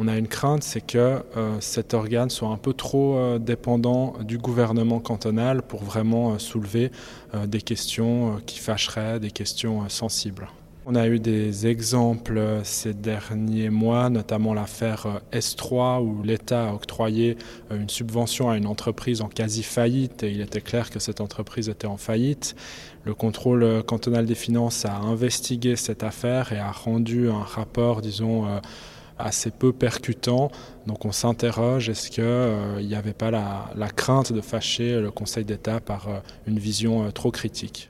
On a une crainte, c'est que euh, cet organe soit un peu trop euh, dépendant du gouvernement cantonal pour vraiment euh, soulever des questions qui fâcheraient, des questions sensibles. On a eu des exemples ces derniers mois, notamment l'affaire S3 où l'État a octroyé une subvention à une entreprise en quasi-faillite et il était clair que cette entreprise était en faillite. Le contrôle cantonal des finances a investigué cette affaire et a rendu un rapport, disons, assez peu percutant. Donc on s'interroge, est-ce qu'il euh, n'y avait pas la, crainte de fâcher le Conseil d'État par euh, une vision euh, trop critique?